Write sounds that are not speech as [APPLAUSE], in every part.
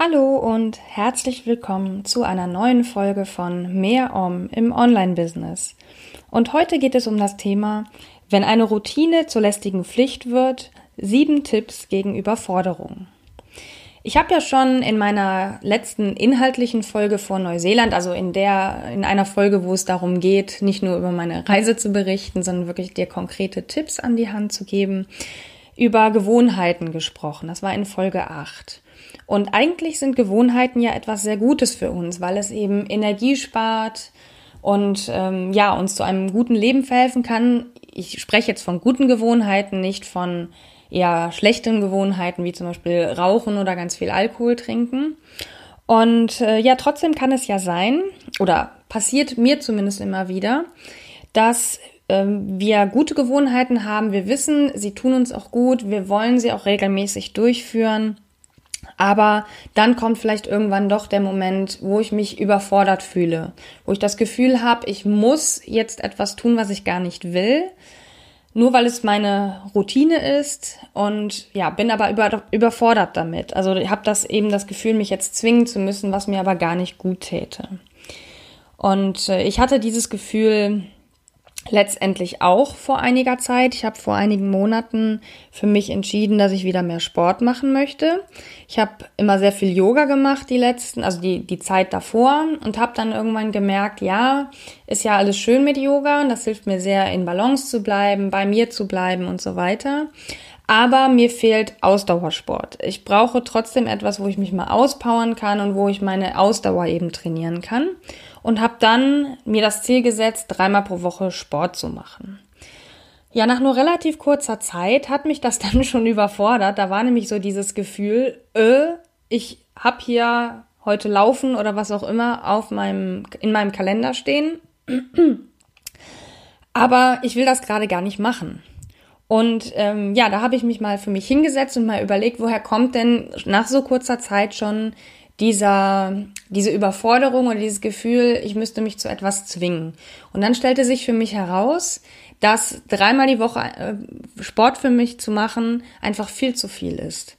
Hallo und herzlich willkommen zu einer neuen Folge von Mehr Om im Online-Business. Und heute geht es um das Thema, wenn eine Routine zur lästigen Pflicht wird, sieben Tipps gegen Überforderung. Ich habe ja schon in meiner letzten inhaltlichen Folge vor Neuseeland, also in der, in einer Folge, wo es darum geht, nicht nur über meine Reise zu berichten, sondern wirklich dir konkrete Tipps an die Hand zu geben, über Gewohnheiten gesprochen. Das war in Folge 8. Und eigentlich sind Gewohnheiten ja etwas sehr Gutes für uns, weil es eben Energie spart und ähm, ja, uns zu einem guten Leben verhelfen kann. Ich spreche jetzt von guten Gewohnheiten, nicht von eher schlechten Gewohnheiten, wie zum Beispiel Rauchen oder ganz viel Alkohol trinken. Und äh, ja, trotzdem kann es ja sein, oder passiert mir zumindest immer wieder, dass ähm, wir gute Gewohnheiten haben, wir wissen, sie tun uns auch gut, wir wollen sie auch regelmäßig durchführen. Aber dann kommt vielleicht irgendwann doch der Moment, wo ich mich überfordert fühle, wo ich das Gefühl habe, ich muss jetzt etwas tun, was ich gar nicht will, nur weil es meine Routine ist und ja, bin aber über, überfordert damit. Also ich habe das eben das Gefühl, mich jetzt zwingen zu müssen, was mir aber gar nicht gut täte. Und äh, ich hatte dieses Gefühl letztendlich auch vor einiger Zeit. Ich habe vor einigen Monaten für mich entschieden, dass ich wieder mehr Sport machen möchte. Ich habe immer sehr viel Yoga gemacht, die letzten, also die, die Zeit davor und habe dann irgendwann gemerkt, ja, ist ja alles schön mit Yoga und das hilft mir sehr, in Balance zu bleiben, bei mir zu bleiben und so weiter. Aber mir fehlt Ausdauersport. Ich brauche trotzdem etwas, wo ich mich mal auspowern kann und wo ich meine Ausdauer eben trainieren kann und habe dann mir das Ziel gesetzt, dreimal pro Woche Sport zu machen. Ja, nach nur relativ kurzer Zeit hat mich das [LAUGHS] dann schon überfordert. Da war nämlich so dieses Gefühl, äh, ich habe hier heute laufen oder was auch immer auf meinem in meinem Kalender stehen. [CLEARS THROAT] Aber ich will das gerade gar nicht machen. Und ähm, ja, da habe ich mich mal für mich hingesetzt und mal überlegt, woher kommt denn nach so kurzer Zeit schon dieser, diese Überforderung oder dieses Gefühl, ich müsste mich zu etwas zwingen. Und dann stellte sich für mich heraus, dass dreimal die Woche äh, Sport für mich zu machen einfach viel zu viel ist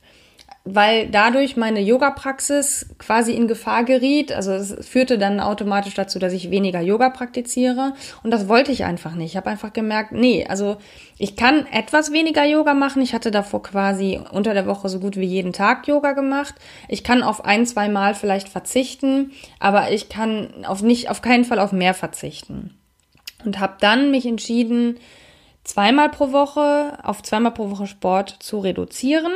weil dadurch meine Yoga-Praxis quasi in Gefahr geriet. Also es führte dann automatisch dazu, dass ich weniger Yoga praktiziere. Und das wollte ich einfach nicht. Ich habe einfach gemerkt, nee, also ich kann etwas weniger Yoga machen. Ich hatte davor quasi unter der Woche so gut wie jeden Tag Yoga gemacht. Ich kann auf ein, zwei Mal vielleicht verzichten, aber ich kann auf nicht, auf keinen Fall auf mehr verzichten. Und habe dann mich entschieden, zweimal pro Woche auf zweimal pro Woche Sport zu reduzieren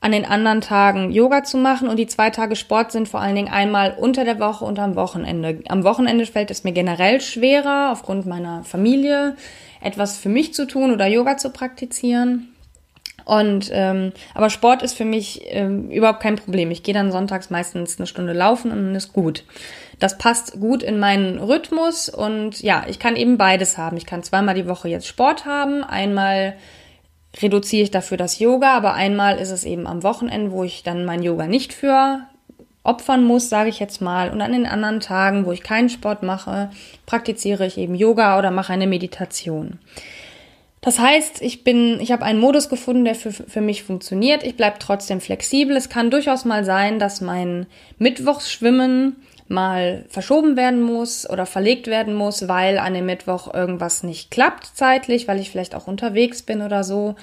an den anderen Tagen Yoga zu machen und die zwei Tage Sport sind vor allen Dingen einmal unter der Woche und am Wochenende. Am Wochenende fällt es mir generell schwerer, aufgrund meiner Familie etwas für mich zu tun oder Yoga zu praktizieren. Und ähm, aber Sport ist für mich ähm, überhaupt kein Problem. Ich gehe dann sonntags meistens eine Stunde laufen und dann ist gut. Das passt gut in meinen Rhythmus und ja, ich kann eben beides haben. Ich kann zweimal die Woche jetzt Sport haben, einmal reduziere ich dafür das Yoga, aber einmal ist es eben am Wochenende, wo ich dann mein Yoga nicht für opfern muss, sage ich jetzt mal. Und an den anderen Tagen, wo ich keinen Sport mache, praktiziere ich eben Yoga oder mache eine Meditation. Das heißt, ich bin, ich habe einen Modus gefunden, der für, für mich funktioniert. Ich bleibe trotzdem flexibel. Es kann durchaus mal sein, dass mein Mittwochsschwimmen mal verschoben werden muss oder verlegt werden muss, weil an dem Mittwoch irgendwas nicht klappt zeitlich, weil ich vielleicht auch unterwegs bin oder so.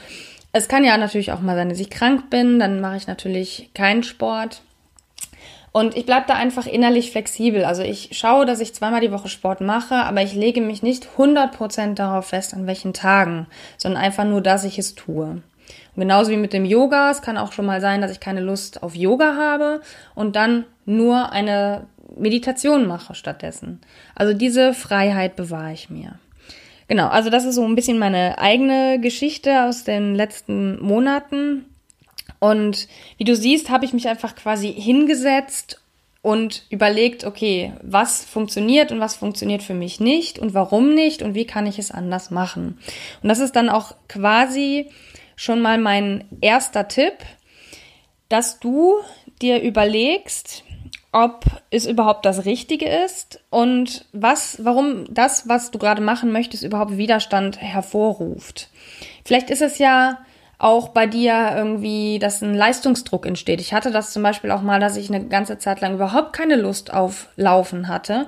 Es kann ja natürlich auch mal sein, dass ich krank bin, dann mache ich natürlich keinen Sport. Und ich bleibe da einfach innerlich flexibel. Also ich schaue, dass ich zweimal die Woche Sport mache, aber ich lege mich nicht 100% darauf fest, an welchen Tagen, sondern einfach nur, dass ich es tue. Und genauso wie mit dem Yoga. Es kann auch schon mal sein, dass ich keine Lust auf Yoga habe und dann nur eine Meditation mache stattdessen. Also diese Freiheit bewahre ich mir. Genau, also das ist so ein bisschen meine eigene Geschichte aus den letzten Monaten. Und wie du siehst, habe ich mich einfach quasi hingesetzt und überlegt, okay, was funktioniert und was funktioniert für mich nicht und warum nicht und wie kann ich es anders machen. Und das ist dann auch quasi schon mal mein erster Tipp, dass du dir überlegst, ob es überhaupt das Richtige ist und was, warum das, was du gerade machen möchtest, überhaupt Widerstand hervorruft. Vielleicht ist es ja auch bei dir irgendwie, dass ein Leistungsdruck entsteht. Ich hatte das zum Beispiel auch mal, dass ich eine ganze Zeit lang überhaupt keine Lust auf Laufen hatte,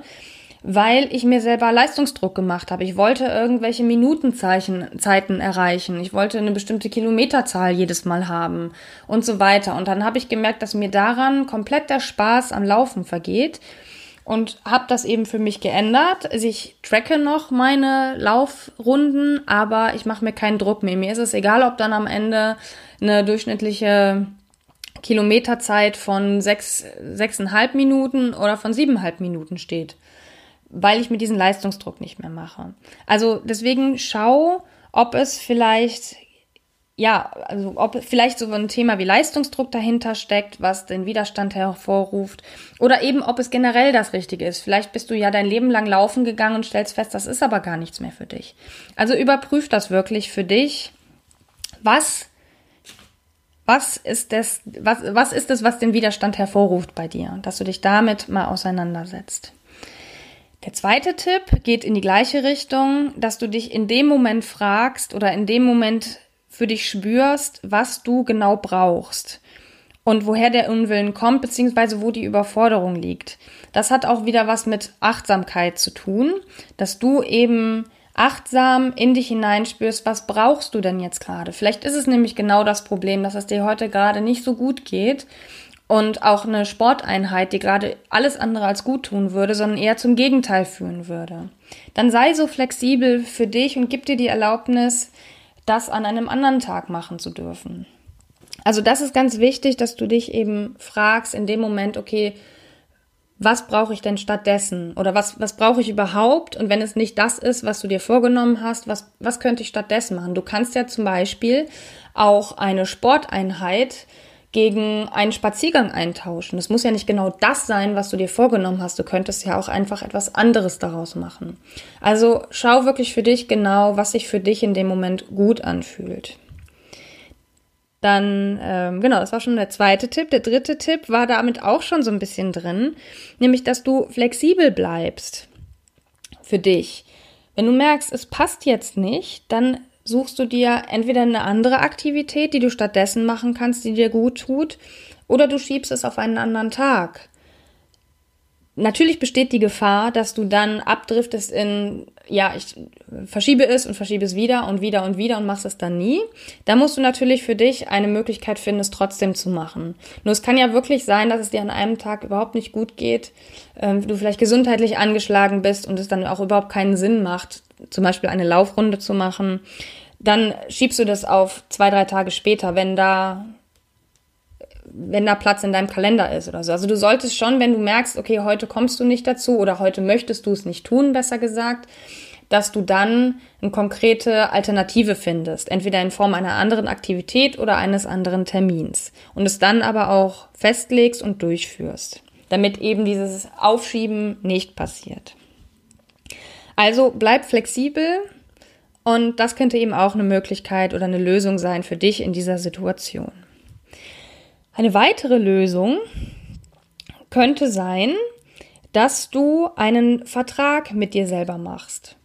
weil ich mir selber Leistungsdruck gemacht habe. Ich wollte irgendwelche Minutenzeichen, Zeiten erreichen. Ich wollte eine bestimmte Kilometerzahl jedes Mal haben und so weiter. Und dann habe ich gemerkt, dass mir daran komplett der Spaß am Laufen vergeht und habe das eben für mich geändert. Also ich tracke noch meine Laufrunden, aber ich mache mir keinen Druck mehr. Mir ist es egal, ob dann am Ende eine durchschnittliche Kilometerzeit von sechs, sechseinhalb Minuten oder von siebeneinhalb Minuten steht, weil ich mir diesen Leistungsdruck nicht mehr mache. Also deswegen schau, ob es vielleicht ja, also ob vielleicht so ein Thema wie Leistungsdruck dahinter steckt, was den Widerstand hervorruft, oder eben ob es generell das Richtige ist. Vielleicht bist du ja dein Leben lang laufen gegangen und stellst fest, das ist aber gar nichts mehr für dich. Also überprüf das wirklich für dich. Was, was ist das, was, was ist es, was den Widerstand hervorruft bei dir? Dass du dich damit mal auseinandersetzt. Der zweite Tipp geht in die gleiche Richtung, dass du dich in dem Moment fragst oder in dem Moment für dich spürst, was du genau brauchst und woher der Unwillen kommt, beziehungsweise wo die Überforderung liegt. Das hat auch wieder was mit Achtsamkeit zu tun, dass du eben achtsam in dich hineinspürst, was brauchst du denn jetzt gerade? Vielleicht ist es nämlich genau das Problem, dass es dir heute gerade nicht so gut geht und auch eine Sporteinheit, die gerade alles andere als gut tun würde, sondern eher zum Gegenteil führen würde. Dann sei so flexibel für dich und gib dir die Erlaubnis, das an einem anderen Tag machen zu dürfen. Also das ist ganz wichtig, dass du dich eben fragst in dem Moment, okay, was brauche ich denn stattdessen? Oder was, was brauche ich überhaupt? Und wenn es nicht das ist, was du dir vorgenommen hast, was, was könnte ich stattdessen machen? Du kannst ja zum Beispiel auch eine Sporteinheit gegen einen Spaziergang eintauschen. Das muss ja nicht genau das sein, was du dir vorgenommen hast. Du könntest ja auch einfach etwas anderes daraus machen. Also schau wirklich für dich genau, was sich für dich in dem Moment gut anfühlt. Dann, ähm, genau, das war schon der zweite Tipp. Der dritte Tipp war damit auch schon so ein bisschen drin, nämlich, dass du flexibel bleibst für dich. Wenn du merkst, es passt jetzt nicht, dann suchst du dir entweder eine andere Aktivität, die du stattdessen machen kannst, die dir gut tut, oder du schiebst es auf einen anderen Tag. Natürlich besteht die Gefahr, dass du dann abdriftest in, ja, ich verschiebe es und verschiebe es wieder und wieder und wieder und machst es dann nie. Da musst du natürlich für dich eine Möglichkeit finden, es trotzdem zu machen. Nur es kann ja wirklich sein, dass es dir an einem Tag überhaupt nicht gut geht, ähm, du vielleicht gesundheitlich angeschlagen bist und es dann auch überhaupt keinen Sinn macht, zum Beispiel eine Laufrunde zu machen, dann schiebst du das auf zwei, drei Tage später, wenn da, wenn da Platz in deinem Kalender ist oder so. Also du solltest schon, wenn du merkst, okay, heute kommst du nicht dazu oder heute möchtest du es nicht tun, besser gesagt, dass du dann eine konkrete Alternative findest, entweder in Form einer anderen Aktivität oder eines anderen Termins und es dann aber auch festlegst und durchführst, damit eben dieses Aufschieben nicht passiert. Also bleib flexibel und das könnte eben auch eine Möglichkeit oder eine Lösung sein für dich in dieser Situation. Eine weitere Lösung könnte sein, dass du einen Vertrag mit dir selber machst.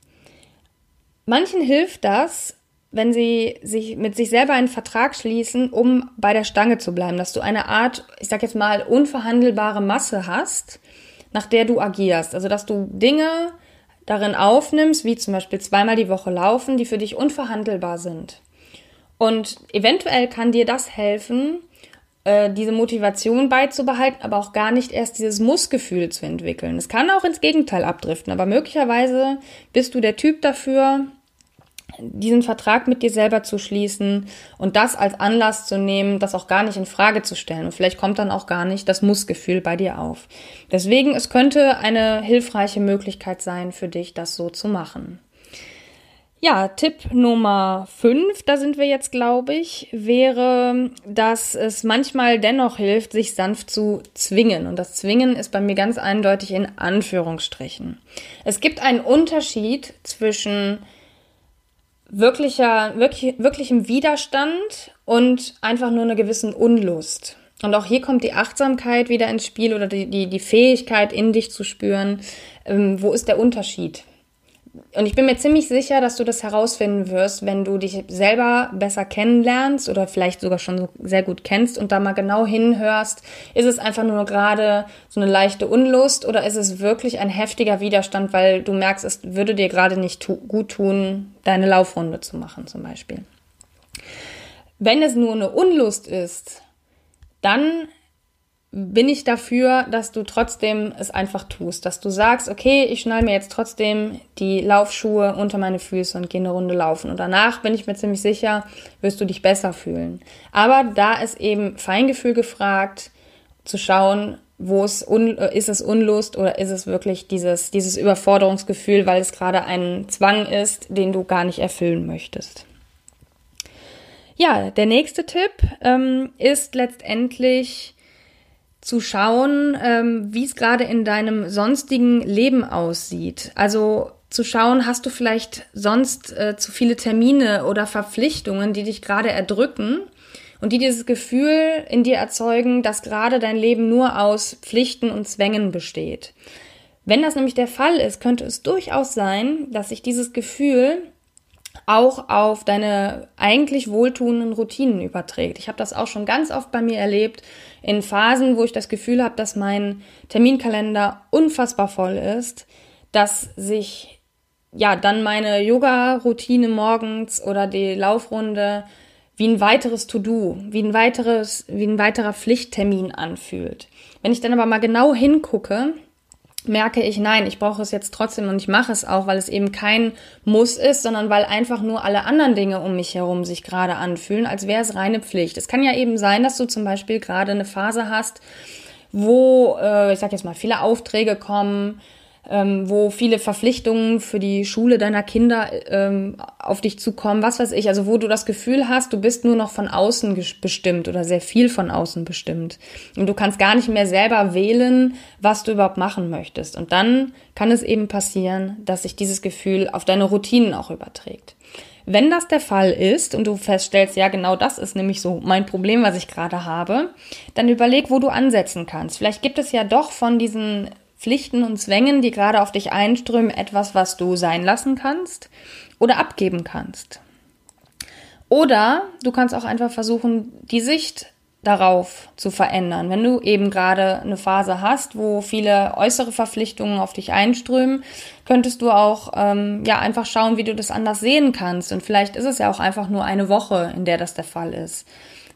Manchen hilft das, wenn sie sich mit sich selber einen Vertrag schließen, um bei der Stange zu bleiben, dass du eine Art, ich sag jetzt mal, unverhandelbare Masse hast, nach der du agierst. Also, dass du Dinge darin aufnimmst, wie zum Beispiel zweimal die Woche laufen, die für dich unverhandelbar sind. Und eventuell kann dir das helfen, äh, diese Motivation beizubehalten, aber auch gar nicht erst dieses Mussgefühl zu entwickeln. Es kann auch ins Gegenteil abdriften, aber möglicherweise bist du der Typ dafür, diesen Vertrag mit dir selber zu schließen und das als Anlass zu nehmen, das auch gar nicht in Frage zu stellen. Und vielleicht kommt dann auch gar nicht das Mussgefühl bei dir auf. Deswegen, es könnte eine hilfreiche Möglichkeit sein für dich, das so zu machen. Ja, Tipp Nummer 5, da sind wir jetzt, glaube ich, wäre, dass es manchmal dennoch hilft, sich sanft zu zwingen. Und das Zwingen ist bei mir ganz eindeutig in Anführungsstrichen. Es gibt einen Unterschied zwischen wirklicher, wirklich, wirklichem Widerstand und einfach nur einer gewissen Unlust. Und auch hier kommt die Achtsamkeit wieder ins Spiel oder die, die, die Fähigkeit, in dich zu spüren. Ähm, wo ist der Unterschied? Und ich bin mir ziemlich sicher, dass du das herausfinden wirst, wenn du dich selber besser kennenlernst oder vielleicht sogar schon sehr gut kennst und da mal genau hinhörst. Ist es einfach nur gerade so eine leichte Unlust oder ist es wirklich ein heftiger Widerstand, weil du merkst, es würde dir gerade nicht tu gut tun, deine Laufrunde zu machen zum Beispiel. Wenn es nur eine Unlust ist, dann bin ich dafür, dass du trotzdem es einfach tust, dass du sagst, okay, ich schnall mir jetzt trotzdem die Laufschuhe unter meine Füße und gehe eine Runde laufen. Und danach bin ich mir ziemlich sicher, wirst du dich besser fühlen. Aber da ist eben Feingefühl gefragt, zu schauen, wo es un, ist es Unlust oder ist es wirklich dieses, dieses Überforderungsgefühl, weil es gerade ein Zwang ist, den du gar nicht erfüllen möchtest. Ja, der nächste Tipp ähm, ist letztendlich, zu schauen, ähm, wie es gerade in deinem sonstigen Leben aussieht. Also zu schauen, hast du vielleicht sonst äh, zu viele Termine oder Verpflichtungen, die dich gerade erdrücken und die dieses Gefühl in dir erzeugen, dass gerade dein Leben nur aus Pflichten und Zwängen besteht. Wenn das nämlich der Fall ist, könnte es durchaus sein, dass sich dieses Gefühl auch auf deine eigentlich wohltuenden Routinen überträgt. Ich habe das auch schon ganz oft bei mir erlebt, in Phasen, wo ich das Gefühl habe, dass mein Terminkalender unfassbar voll ist, dass sich ja dann meine Yoga-Routine morgens oder die Laufrunde wie ein weiteres To-Do, wie ein weiteres, wie ein weiterer Pflichttermin anfühlt. Wenn ich dann aber mal genau hingucke, merke ich, nein, ich brauche es jetzt trotzdem und ich mache es auch, weil es eben kein Muss ist, sondern weil einfach nur alle anderen Dinge um mich herum sich gerade anfühlen, als wäre es reine Pflicht. Es kann ja eben sein, dass du zum Beispiel gerade eine Phase hast, wo, äh, ich sag jetzt mal, viele Aufträge kommen, ähm, wo viele Verpflichtungen für die Schule deiner Kinder ähm, auf dich zukommen, was weiß ich, also wo du das Gefühl hast, du bist nur noch von außen bestimmt oder sehr viel von außen bestimmt. Und du kannst gar nicht mehr selber wählen, was du überhaupt machen möchtest. Und dann kann es eben passieren, dass sich dieses Gefühl auf deine Routinen auch überträgt. Wenn das der Fall ist und du feststellst, ja, genau das ist nämlich so mein Problem, was ich gerade habe, dann überleg, wo du ansetzen kannst. Vielleicht gibt es ja doch von diesen Pflichten und Zwängen, die gerade auf dich einströmen, etwas, was du sein lassen kannst oder abgeben kannst. Oder du kannst auch einfach versuchen, die Sicht darauf zu verändern. Wenn du eben gerade eine Phase hast, wo viele äußere Verpflichtungen auf dich einströmen, könntest du auch ähm, ja einfach schauen, wie du das anders sehen kannst. Und vielleicht ist es ja auch einfach nur eine Woche, in der das der Fall ist.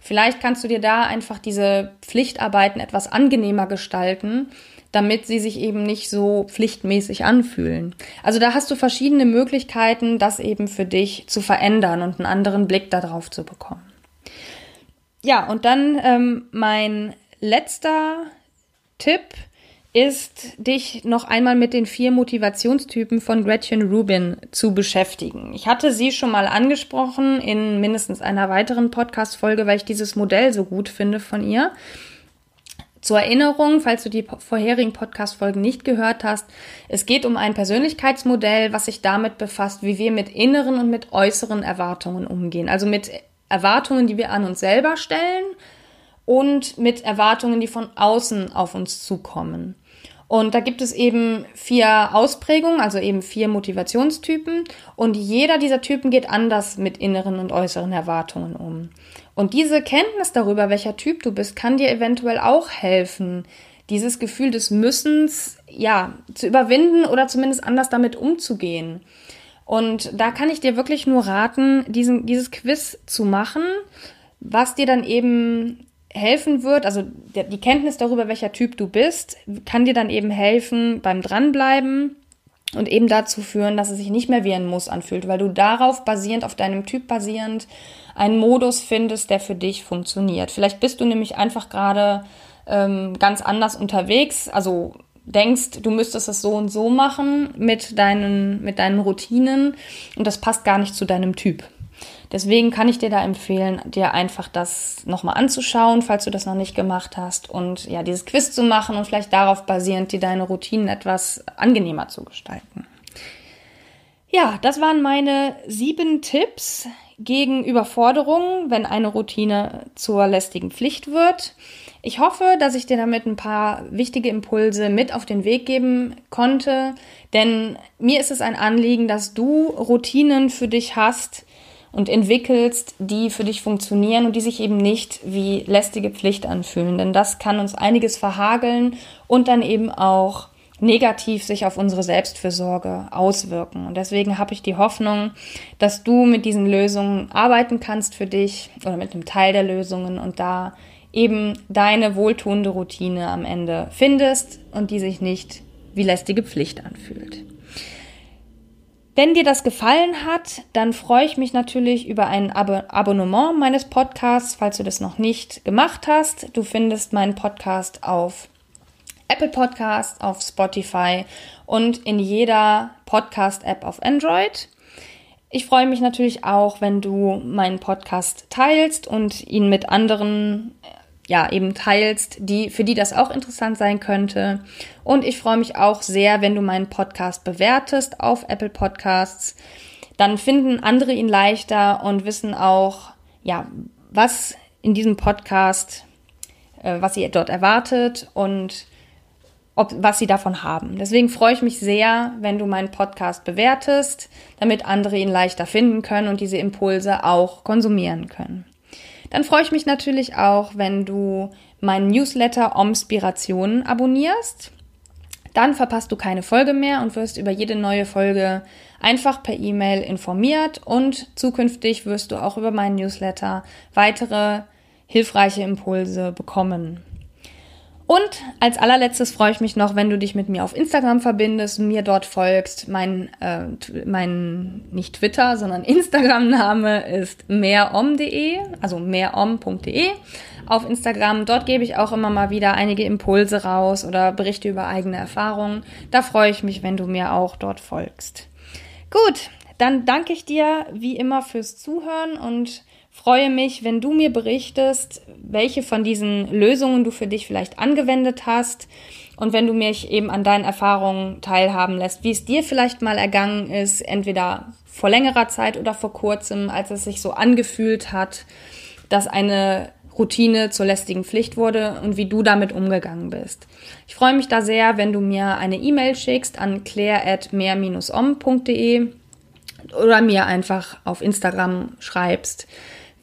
Vielleicht kannst du dir da einfach diese Pflichtarbeiten etwas angenehmer gestalten damit sie sich eben nicht so pflichtmäßig anfühlen. Also da hast du verschiedene Möglichkeiten, das eben für dich zu verändern und einen anderen Blick darauf zu bekommen. Ja, und dann ähm, mein letzter Tipp ist, dich noch einmal mit den vier Motivationstypen von Gretchen Rubin zu beschäftigen. Ich hatte sie schon mal angesprochen in mindestens einer weiteren Podcast-Folge, weil ich dieses Modell so gut finde von ihr. Zur Erinnerung, falls du die vorherigen Podcast-Folgen nicht gehört hast, es geht um ein Persönlichkeitsmodell, was sich damit befasst, wie wir mit inneren und mit äußeren Erwartungen umgehen. Also mit Erwartungen, die wir an uns selber stellen und mit Erwartungen, die von außen auf uns zukommen. Und da gibt es eben vier Ausprägungen, also eben vier Motivationstypen. Und jeder dieser Typen geht anders mit inneren und äußeren Erwartungen um. Und diese Kenntnis darüber, welcher Typ du bist, kann dir eventuell auch helfen, dieses Gefühl des Müssens, ja, zu überwinden oder zumindest anders damit umzugehen. Und da kann ich dir wirklich nur raten, diesen, dieses Quiz zu machen, was dir dann eben helfen wird, also die Kenntnis darüber, welcher Typ du bist, kann dir dann eben helfen beim Dranbleiben und eben dazu führen, dass es sich nicht mehr wie ein Muss anfühlt, weil du darauf basierend, auf deinem Typ basierend, einen Modus findest, der für dich funktioniert. Vielleicht bist du nämlich einfach gerade ähm, ganz anders unterwegs, also denkst, du müsstest es so und so machen mit deinen, mit deinen Routinen und das passt gar nicht zu deinem Typ. Deswegen kann ich dir da empfehlen, dir einfach das nochmal anzuschauen, falls du das noch nicht gemacht hast und ja, dieses Quiz zu machen und vielleicht darauf basierend dir deine Routinen etwas angenehmer zu gestalten. Ja, das waren meine sieben Tipps gegen Überforderung, wenn eine Routine zur lästigen Pflicht wird. Ich hoffe, dass ich dir damit ein paar wichtige Impulse mit auf den Weg geben konnte, denn mir ist es ein Anliegen, dass du Routinen für dich hast und entwickelst, die für dich funktionieren und die sich eben nicht wie lästige Pflicht anfühlen, denn das kann uns einiges verhageln und dann eben auch negativ sich auf unsere Selbstfürsorge auswirken. Und deswegen habe ich die Hoffnung, dass du mit diesen Lösungen arbeiten kannst für dich oder mit einem Teil der Lösungen und da eben deine wohltuende Routine am Ende findest und die sich nicht wie lästige Pflicht anfühlt. Wenn dir das gefallen hat, dann freue ich mich natürlich über ein Ab Abonnement meines Podcasts, falls du das noch nicht gemacht hast. Du findest meinen Podcast auf Apple Podcasts, auf Spotify und in jeder Podcast-App auf Android. Ich freue mich natürlich auch, wenn du meinen Podcast teilst und ihn mit anderen ja, eben teilst, die, für die das auch interessant sein könnte. Und ich freue mich auch sehr, wenn du meinen Podcast bewertest auf Apple Podcasts. Dann finden andere ihn leichter und wissen auch, ja, was in diesem Podcast, äh, was ihr dort erwartet und ob, was sie davon haben. Deswegen freue ich mich sehr, wenn du meinen Podcast bewertest, damit andere ihn leichter finden können und diese Impulse auch konsumieren können. Dann freue ich mich natürlich auch, wenn du meinen Newsletter Omspirationen abonnierst. Dann verpasst du keine Folge mehr und wirst über jede neue Folge einfach per E-Mail informiert und zukünftig wirst du auch über meinen Newsletter weitere hilfreiche Impulse bekommen. Und als allerletztes freue ich mich noch, wenn du dich mit mir auf Instagram verbindest, mir dort folgst. Mein, äh, mein nicht Twitter, sondern [LAUGHS] Instagram-Name ist mehrom.de, also mehrom.de auf Instagram. Dort gebe ich auch immer mal wieder einige Impulse raus oder Berichte über eigene Erfahrungen. Da freue ich mich, wenn du mir auch dort folgst. Gut, dann danke ich dir wie immer fürs Zuhören und freue mich, wenn du mir berichtest, welche von diesen Lösungen du für dich vielleicht angewendet hast und wenn du mich eben an deinen Erfahrungen teilhaben lässt, wie es dir vielleicht mal ergangen ist, entweder vor längerer Zeit oder vor kurzem, als es sich so angefühlt hat, dass eine Routine zur lästigen Pflicht wurde und wie du damit umgegangen bist. Ich freue mich da sehr, wenn du mir eine E-Mail schickst an claire.mehr-om.de oder mir einfach auf Instagram schreibst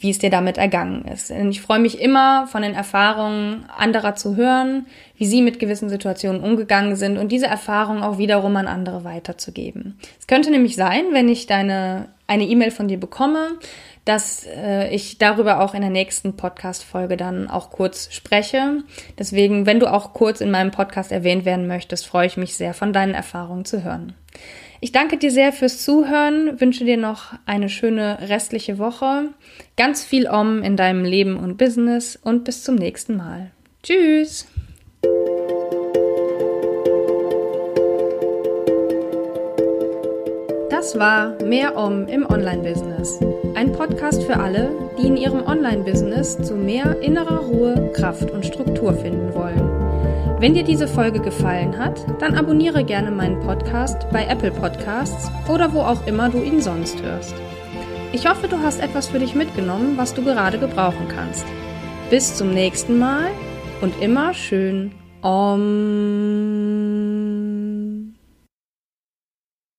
wie es dir damit ergangen ist. Und ich freue mich immer, von den Erfahrungen anderer zu hören, wie sie mit gewissen Situationen umgegangen sind und diese Erfahrungen auch wiederum an andere weiterzugeben. Es könnte nämlich sein, wenn ich deine eine E-Mail von dir bekomme, dass äh, ich darüber auch in der nächsten Podcast-Folge dann auch kurz spreche. Deswegen, wenn du auch kurz in meinem Podcast erwähnt werden möchtest, freue ich mich sehr, von deinen Erfahrungen zu hören. Ich danke dir sehr fürs Zuhören, wünsche dir noch eine schöne restliche Woche, ganz viel Om in deinem Leben und Business und bis zum nächsten Mal. Tschüss! Das war Mehr Om im Online-Business. Ein Podcast für alle, die in ihrem Online-Business zu mehr innerer Ruhe, Kraft und Struktur finden wollen. Wenn dir diese Folge gefallen hat, dann abonniere gerne meinen Podcast bei Apple Podcasts oder wo auch immer du ihn sonst hörst. Ich hoffe, du hast etwas für dich mitgenommen, was du gerade gebrauchen kannst. Bis zum nächsten Mal und immer schön Om.